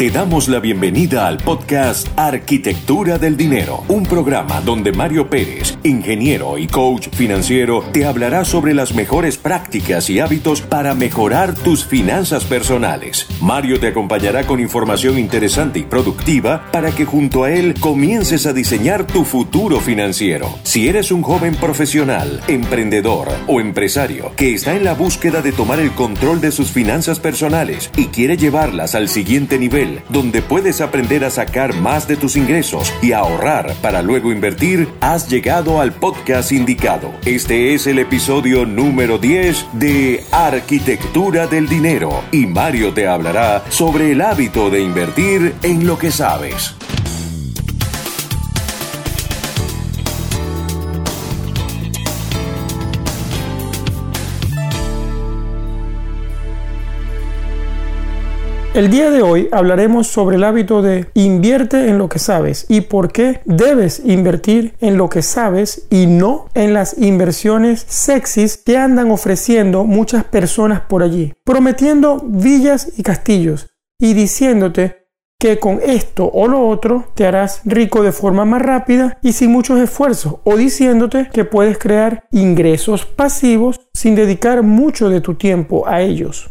Te damos la bienvenida al podcast Arquitectura del Dinero, un programa donde Mario Pérez, ingeniero y coach financiero, te hablará sobre las mejores prácticas y hábitos para mejorar tus finanzas personales. Mario te acompañará con información interesante y productiva para que junto a él comiences a diseñar tu futuro financiero. Si eres un joven profesional, emprendedor o empresario que está en la búsqueda de tomar el control de sus finanzas personales y quiere llevarlas al siguiente nivel, donde puedes aprender a sacar más de tus ingresos y ahorrar para luego invertir, has llegado al podcast indicado. Este es el episodio número 10 de Arquitectura del Dinero y Mario te hablará sobre el hábito de invertir en lo que sabes. El día de hoy hablaremos sobre el hábito de invierte en lo que sabes y por qué debes invertir en lo que sabes y no en las inversiones sexys que andan ofreciendo muchas personas por allí, prometiendo villas y castillos y diciéndote que con esto o lo otro te harás rico de forma más rápida y sin muchos esfuerzos, o diciéndote que puedes crear ingresos pasivos sin dedicar mucho de tu tiempo a ellos.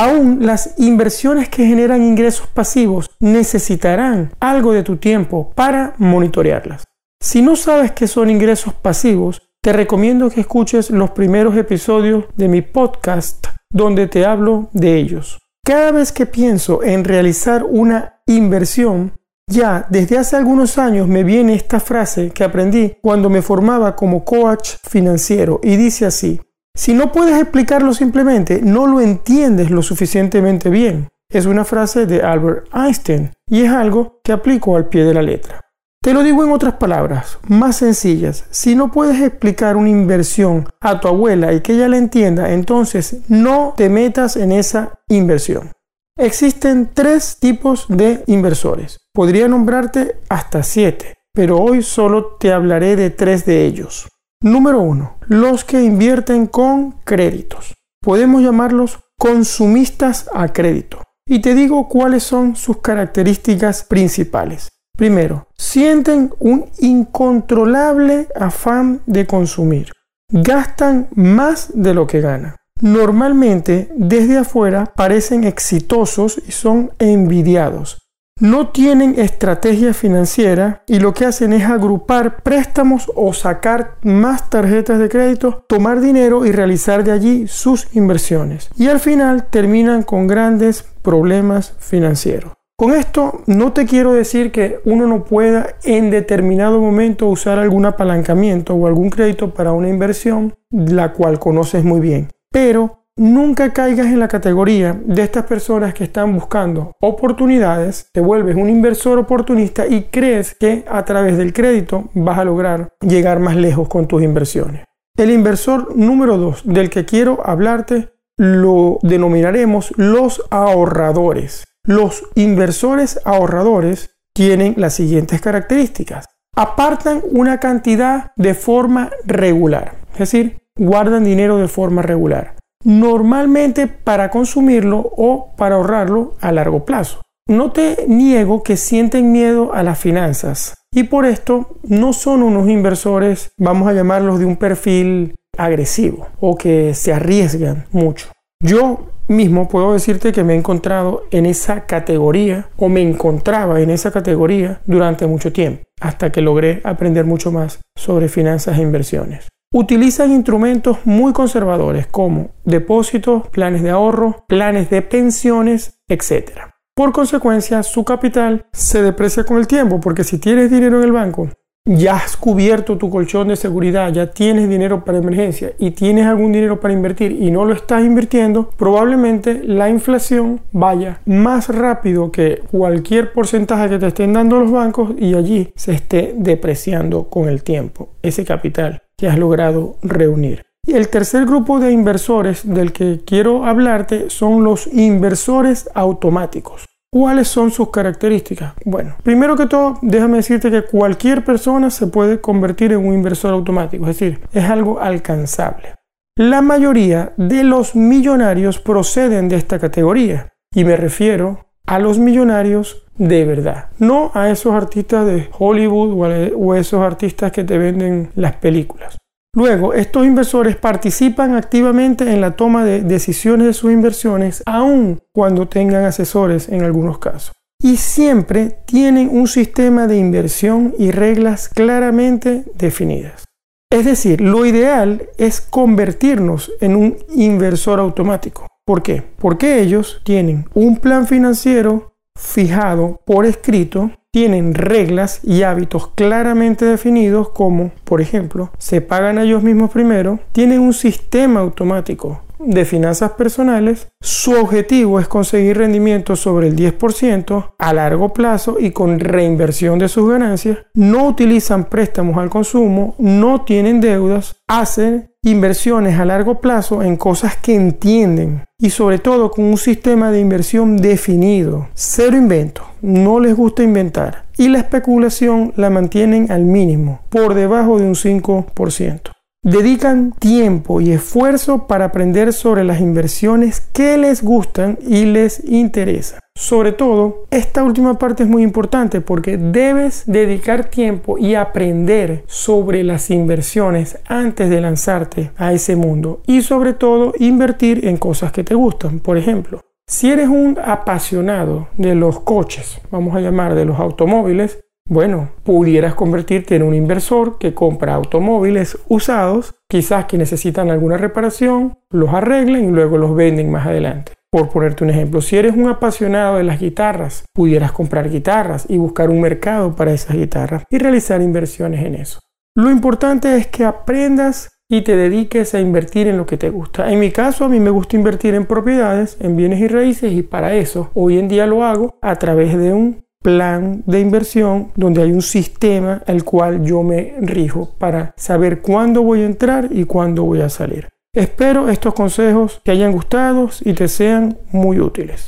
Aún las inversiones que generan ingresos pasivos necesitarán algo de tu tiempo para monitorearlas. Si no sabes qué son ingresos pasivos, te recomiendo que escuches los primeros episodios de mi podcast donde te hablo de ellos. Cada vez que pienso en realizar una inversión, ya desde hace algunos años me viene esta frase que aprendí cuando me formaba como coach financiero y dice así, si no puedes explicarlo simplemente, no lo entiendes lo suficientemente bien. Es una frase de Albert Einstein y es algo que aplico al pie de la letra. Te lo digo en otras palabras, más sencillas. Si no puedes explicar una inversión a tu abuela y que ella la entienda, entonces no te metas en esa inversión. Existen tres tipos de inversores. Podría nombrarte hasta siete, pero hoy solo te hablaré de tres de ellos. Número 1. Los que invierten con créditos. Podemos llamarlos consumistas a crédito. Y te digo cuáles son sus características principales. Primero, sienten un incontrolable afán de consumir. Gastan más de lo que ganan. Normalmente, desde afuera, parecen exitosos y son envidiados no tienen estrategia financiera y lo que hacen es agrupar préstamos o sacar más tarjetas de crédito, tomar dinero y realizar de allí sus inversiones. Y al final terminan con grandes problemas financieros. Con esto no te quiero decir que uno no pueda en determinado momento usar algún apalancamiento o algún crédito para una inversión, la cual conoces muy bien. Pero nunca caigas en la categoría de estas personas que están buscando oportunidades, te vuelves un inversor oportunista y crees que a través del crédito vas a lograr llegar más lejos con tus inversiones. El inversor número dos del que quiero hablarte lo denominaremos los ahorradores. Los inversores ahorradores tienen las siguientes características. Apartan una cantidad de forma regular, es decir, guardan dinero de forma regular normalmente para consumirlo o para ahorrarlo a largo plazo. No te niego que sienten miedo a las finanzas y por esto no son unos inversores, vamos a llamarlos de un perfil agresivo o que se arriesgan mucho. Yo mismo puedo decirte que me he encontrado en esa categoría o me encontraba en esa categoría durante mucho tiempo hasta que logré aprender mucho más sobre finanzas e inversiones utilizan instrumentos muy conservadores como depósitos, planes de ahorro, planes de pensiones, etc. Por consecuencia, su capital se deprecia con el tiempo, porque si tienes dinero en el banco, ya has cubierto tu colchón de seguridad, ya tienes dinero para emergencia y tienes algún dinero para invertir y no lo estás invirtiendo, probablemente la inflación vaya más rápido que cualquier porcentaje que te estén dando los bancos y allí se esté depreciando con el tiempo ese capital que has logrado reunir. Y el tercer grupo de inversores del que quiero hablarte son los inversores automáticos. ¿Cuáles son sus características? Bueno, primero que todo, déjame decirte que cualquier persona se puede convertir en un inversor automático, es decir, es algo alcanzable. La mayoría de los millonarios proceden de esta categoría y me refiero a los millonarios de verdad, no a esos artistas de Hollywood o esos artistas que te venden las películas. Luego, estos inversores participan activamente en la toma de decisiones de sus inversiones, aun cuando tengan asesores en algunos casos. Y siempre tienen un sistema de inversión y reglas claramente definidas. Es decir, lo ideal es convertirnos en un inversor automático. ¿Por qué? Porque ellos tienen un plan financiero fijado por escrito, tienen reglas y hábitos claramente definidos como, por ejemplo, se pagan a ellos mismos primero, tienen un sistema automático de finanzas personales, su objetivo es conseguir rendimientos sobre el 10% a largo plazo y con reinversión de sus ganancias, no utilizan préstamos al consumo, no tienen deudas, hacen inversiones a largo plazo en cosas que entienden y sobre todo con un sistema de inversión definido. Cero invento, no les gusta inventar y la especulación la mantienen al mínimo, por debajo de un 5% dedican tiempo y esfuerzo para aprender sobre las inversiones que les gustan y les interesan. Sobre todo, esta última parte es muy importante porque debes dedicar tiempo y aprender sobre las inversiones antes de lanzarte a ese mundo y sobre todo invertir en cosas que te gustan. Por ejemplo, si eres un apasionado de los coches, vamos a llamar de los automóviles, bueno, pudieras convertirte en un inversor que compra automóviles usados, quizás que necesitan alguna reparación, los arreglen y luego los venden más adelante. Por ponerte un ejemplo, si eres un apasionado de las guitarras, pudieras comprar guitarras y buscar un mercado para esas guitarras y realizar inversiones en eso. Lo importante es que aprendas y te dediques a invertir en lo que te gusta. En mi caso, a mí me gusta invertir en propiedades, en bienes y raíces y para eso hoy en día lo hago a través de un plan de inversión donde hay un sistema al cual yo me rijo para saber cuándo voy a entrar y cuándo voy a salir. Espero estos consejos te hayan gustado y te sean muy útiles.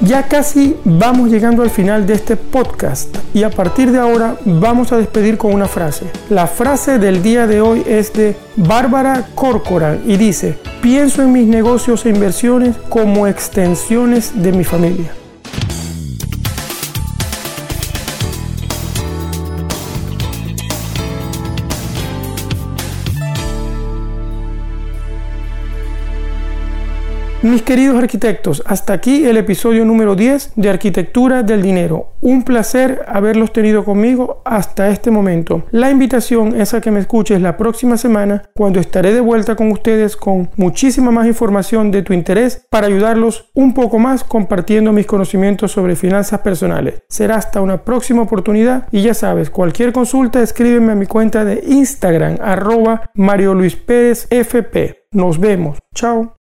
Ya casi vamos llegando al final de este podcast y a partir de ahora vamos a despedir con una frase. La frase del día de hoy es de Bárbara Corcoran y dice, pienso en mis negocios e inversiones como extensiones de mi familia. Mis queridos arquitectos, hasta aquí el episodio número 10 de Arquitectura del Dinero. Un placer haberlos tenido conmigo hasta este momento. La invitación es a que me escuches la próxima semana cuando estaré de vuelta con ustedes con muchísima más información de tu interés para ayudarlos un poco más compartiendo mis conocimientos sobre finanzas personales. Será hasta una próxima oportunidad y ya sabes, cualquier consulta escríbeme a mi cuenta de Instagram arroba Mario Luis Pérez FP. Nos vemos. Chao.